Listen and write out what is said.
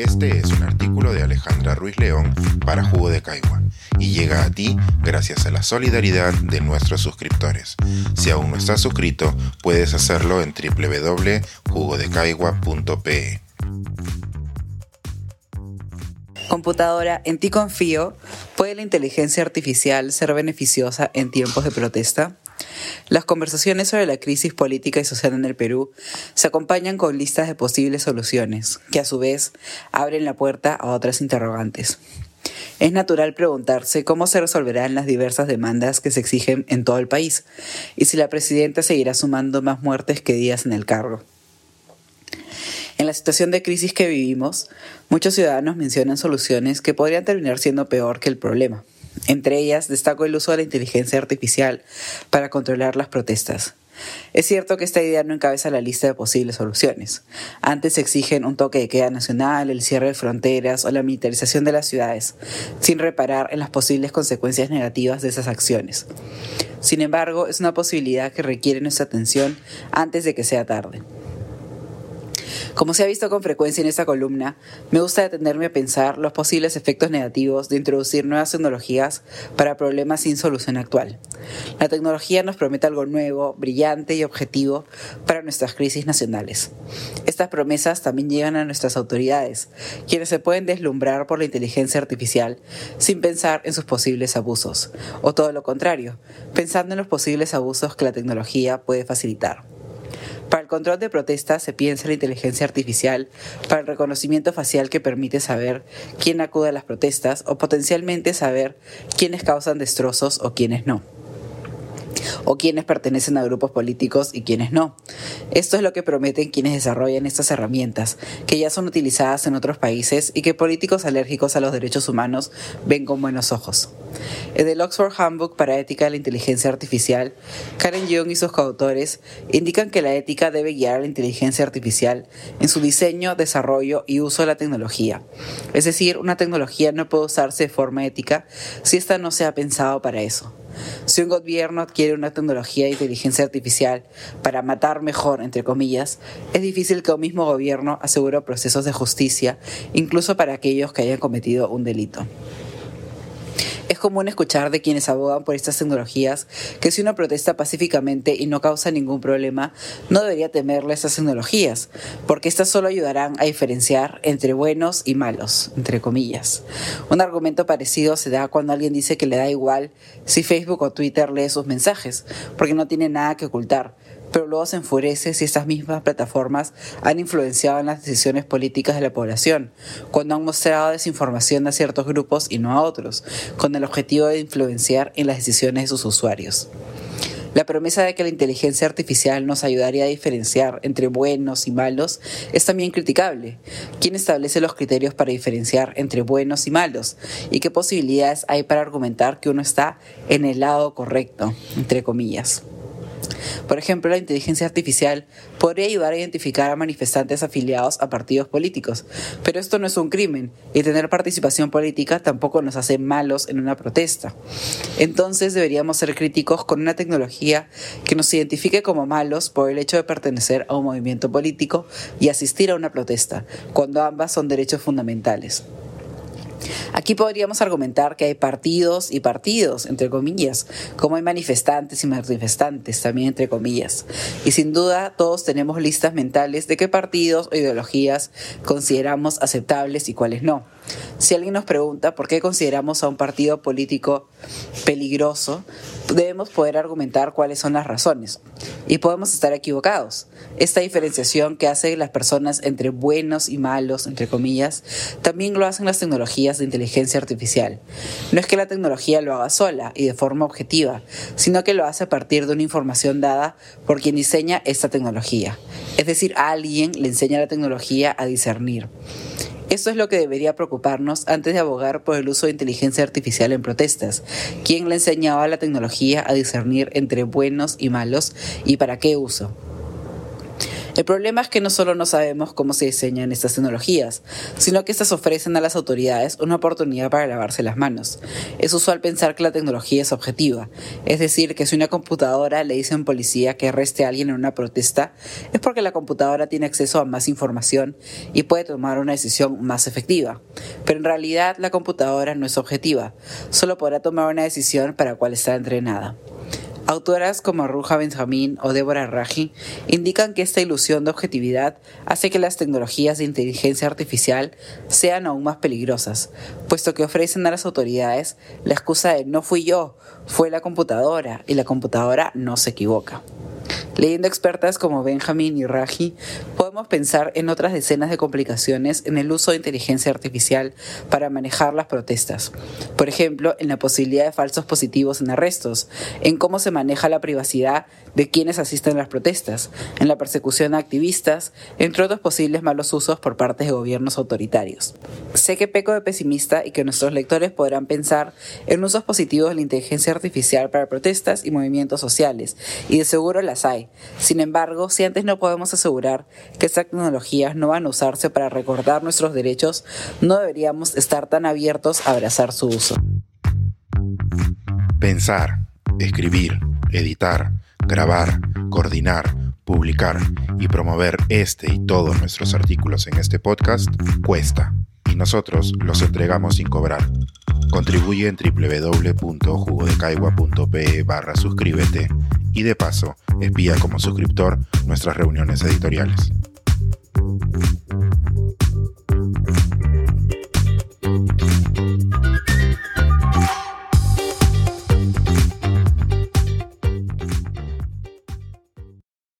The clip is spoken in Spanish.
Este es un artículo de Alejandra Ruiz León para Jugo de Caigua y llega a ti gracias a la solidaridad de nuestros suscriptores. Si aún no estás suscrito, puedes hacerlo en www.jugodecaigua.pe. Computadora, en ti confío. ¿Puede la inteligencia artificial ser beneficiosa en tiempos de protesta? Las conversaciones sobre la crisis política y social en el Perú se acompañan con listas de posibles soluciones, que a su vez abren la puerta a otras interrogantes. Es natural preguntarse cómo se resolverán las diversas demandas que se exigen en todo el país y si la presidenta seguirá sumando más muertes que días en el cargo. En la situación de crisis que vivimos, muchos ciudadanos mencionan soluciones que podrían terminar siendo peor que el problema. Entre ellas destaco el uso de la inteligencia artificial para controlar las protestas. Es cierto que esta idea no encabeza la lista de posibles soluciones. Antes exigen un toque de queda nacional, el cierre de fronteras o la militarización de las ciudades, sin reparar en las posibles consecuencias negativas de esas acciones. Sin embargo, es una posibilidad que requiere nuestra atención antes de que sea tarde. Como se ha visto con frecuencia en esta columna, me gusta detenerme a pensar los posibles efectos negativos de introducir nuevas tecnologías para problemas sin solución actual. La tecnología nos promete algo nuevo, brillante y objetivo para nuestras crisis nacionales. Estas promesas también llegan a nuestras autoridades, quienes se pueden deslumbrar por la inteligencia artificial sin pensar en sus posibles abusos, o todo lo contrario, pensando en los posibles abusos que la tecnología puede facilitar. Para el control de protestas se piensa la inteligencia artificial para el reconocimiento facial que permite saber quién acude a las protestas o potencialmente saber quiénes causan destrozos o quiénes no o quienes pertenecen a grupos políticos y quienes no. Esto es lo que prometen quienes desarrollan estas herramientas, que ya son utilizadas en otros países y que políticos alérgicos a los derechos humanos ven con buenos ojos. En el Oxford Handbook para Ética de la Inteligencia Artificial, Karen Young y sus coautores indican que la ética debe guiar a la inteligencia artificial en su diseño, desarrollo y uso de la tecnología. Es decir, una tecnología no puede usarse de forma ética si ésta no se ha pensado para eso. Si un gobierno adquiere una tecnología de inteligencia artificial para matar mejor, entre comillas, es difícil que un mismo gobierno asegure procesos de justicia, incluso para aquellos que hayan cometido un delito. Común escuchar de quienes abogan por estas tecnologías que si uno protesta pacíficamente y no causa ningún problema, no debería temerle estas tecnologías, porque estas solo ayudarán a diferenciar entre buenos y malos, entre comillas. Un argumento parecido se da cuando alguien dice que le da igual si Facebook o Twitter lee sus mensajes, porque no tiene nada que ocultar pero luego se enfurece si estas mismas plataformas han influenciado en las decisiones políticas de la población, cuando han mostrado desinformación a ciertos grupos y no a otros, con el objetivo de influenciar en las decisiones de sus usuarios. La promesa de que la inteligencia artificial nos ayudaría a diferenciar entre buenos y malos es también criticable. ¿Quién establece los criterios para diferenciar entre buenos y malos? ¿Y qué posibilidades hay para argumentar que uno está en el lado correcto, entre comillas? Por ejemplo, la inteligencia artificial podría ayudar a identificar a manifestantes afiliados a partidos políticos, pero esto no es un crimen y tener participación política tampoco nos hace malos en una protesta. Entonces deberíamos ser críticos con una tecnología que nos identifique como malos por el hecho de pertenecer a un movimiento político y asistir a una protesta, cuando ambas son derechos fundamentales. Aquí podríamos argumentar que hay partidos y partidos, entre comillas, como hay manifestantes y manifestantes, también entre comillas. Y sin duda todos tenemos listas mentales de qué partidos o ideologías consideramos aceptables y cuáles no. Si alguien nos pregunta por qué consideramos a un partido político peligroso, debemos poder argumentar cuáles son las razones. Y podemos estar equivocados. Esta diferenciación que hacen las personas entre buenos y malos, entre comillas, también lo hacen las tecnologías de inteligencia artificial. No es que la tecnología lo haga sola y de forma objetiva, sino que lo hace a partir de una información dada por quien diseña esta tecnología. Es decir, a alguien le enseña la tecnología a discernir. Esto es lo que debería preocuparnos antes de abogar por el uso de inteligencia artificial en protestas. ¿Quién le enseñaba la tecnología a discernir entre buenos y malos y para qué uso? El problema es que no solo no sabemos cómo se diseñan estas tecnologías, sino que estas ofrecen a las autoridades una oportunidad para lavarse las manos. Es usual pensar que la tecnología es objetiva, es decir, que si una computadora le dice a un policía que arreste a alguien en una protesta, es porque la computadora tiene acceso a más información y puede tomar una decisión más efectiva. Pero en realidad la computadora no es objetiva, solo podrá tomar una decisión para la cual está entrenada. Autoras como Ruja Benjamín o Débora Raji indican que esta ilusión de objetividad hace que las tecnologías de inteligencia artificial sean aún más peligrosas, puesto que ofrecen a las autoridades la excusa de no fui yo, fue la computadora y la computadora no se equivoca. Leyendo expertas como Benjamin y Raji, podemos pensar en otras decenas de complicaciones en el uso de inteligencia artificial para manejar las protestas. Por ejemplo, en la posibilidad de falsos positivos en arrestos, en cómo se maneja la privacidad de quienes asisten a las protestas, en la persecución a activistas, entre otros posibles malos usos por parte de gobiernos autoritarios. Sé que peco de pesimista y que nuestros lectores podrán pensar en usos positivos de la inteligencia artificial para protestas y movimientos sociales, y de seguro las hay. Sin embargo, si antes no podemos asegurar que estas tecnologías no van a usarse para recordar nuestros derechos, no deberíamos estar tan abiertos a abrazar su uso. Pensar, escribir, editar, grabar, coordinar, publicar y promover este y todos nuestros artículos en este podcast cuesta y nosotros los entregamos sin cobrar. Contribuye en www.jugodecaigua.pe barra suscríbete y de paso espía como suscriptor nuestras reuniones editoriales.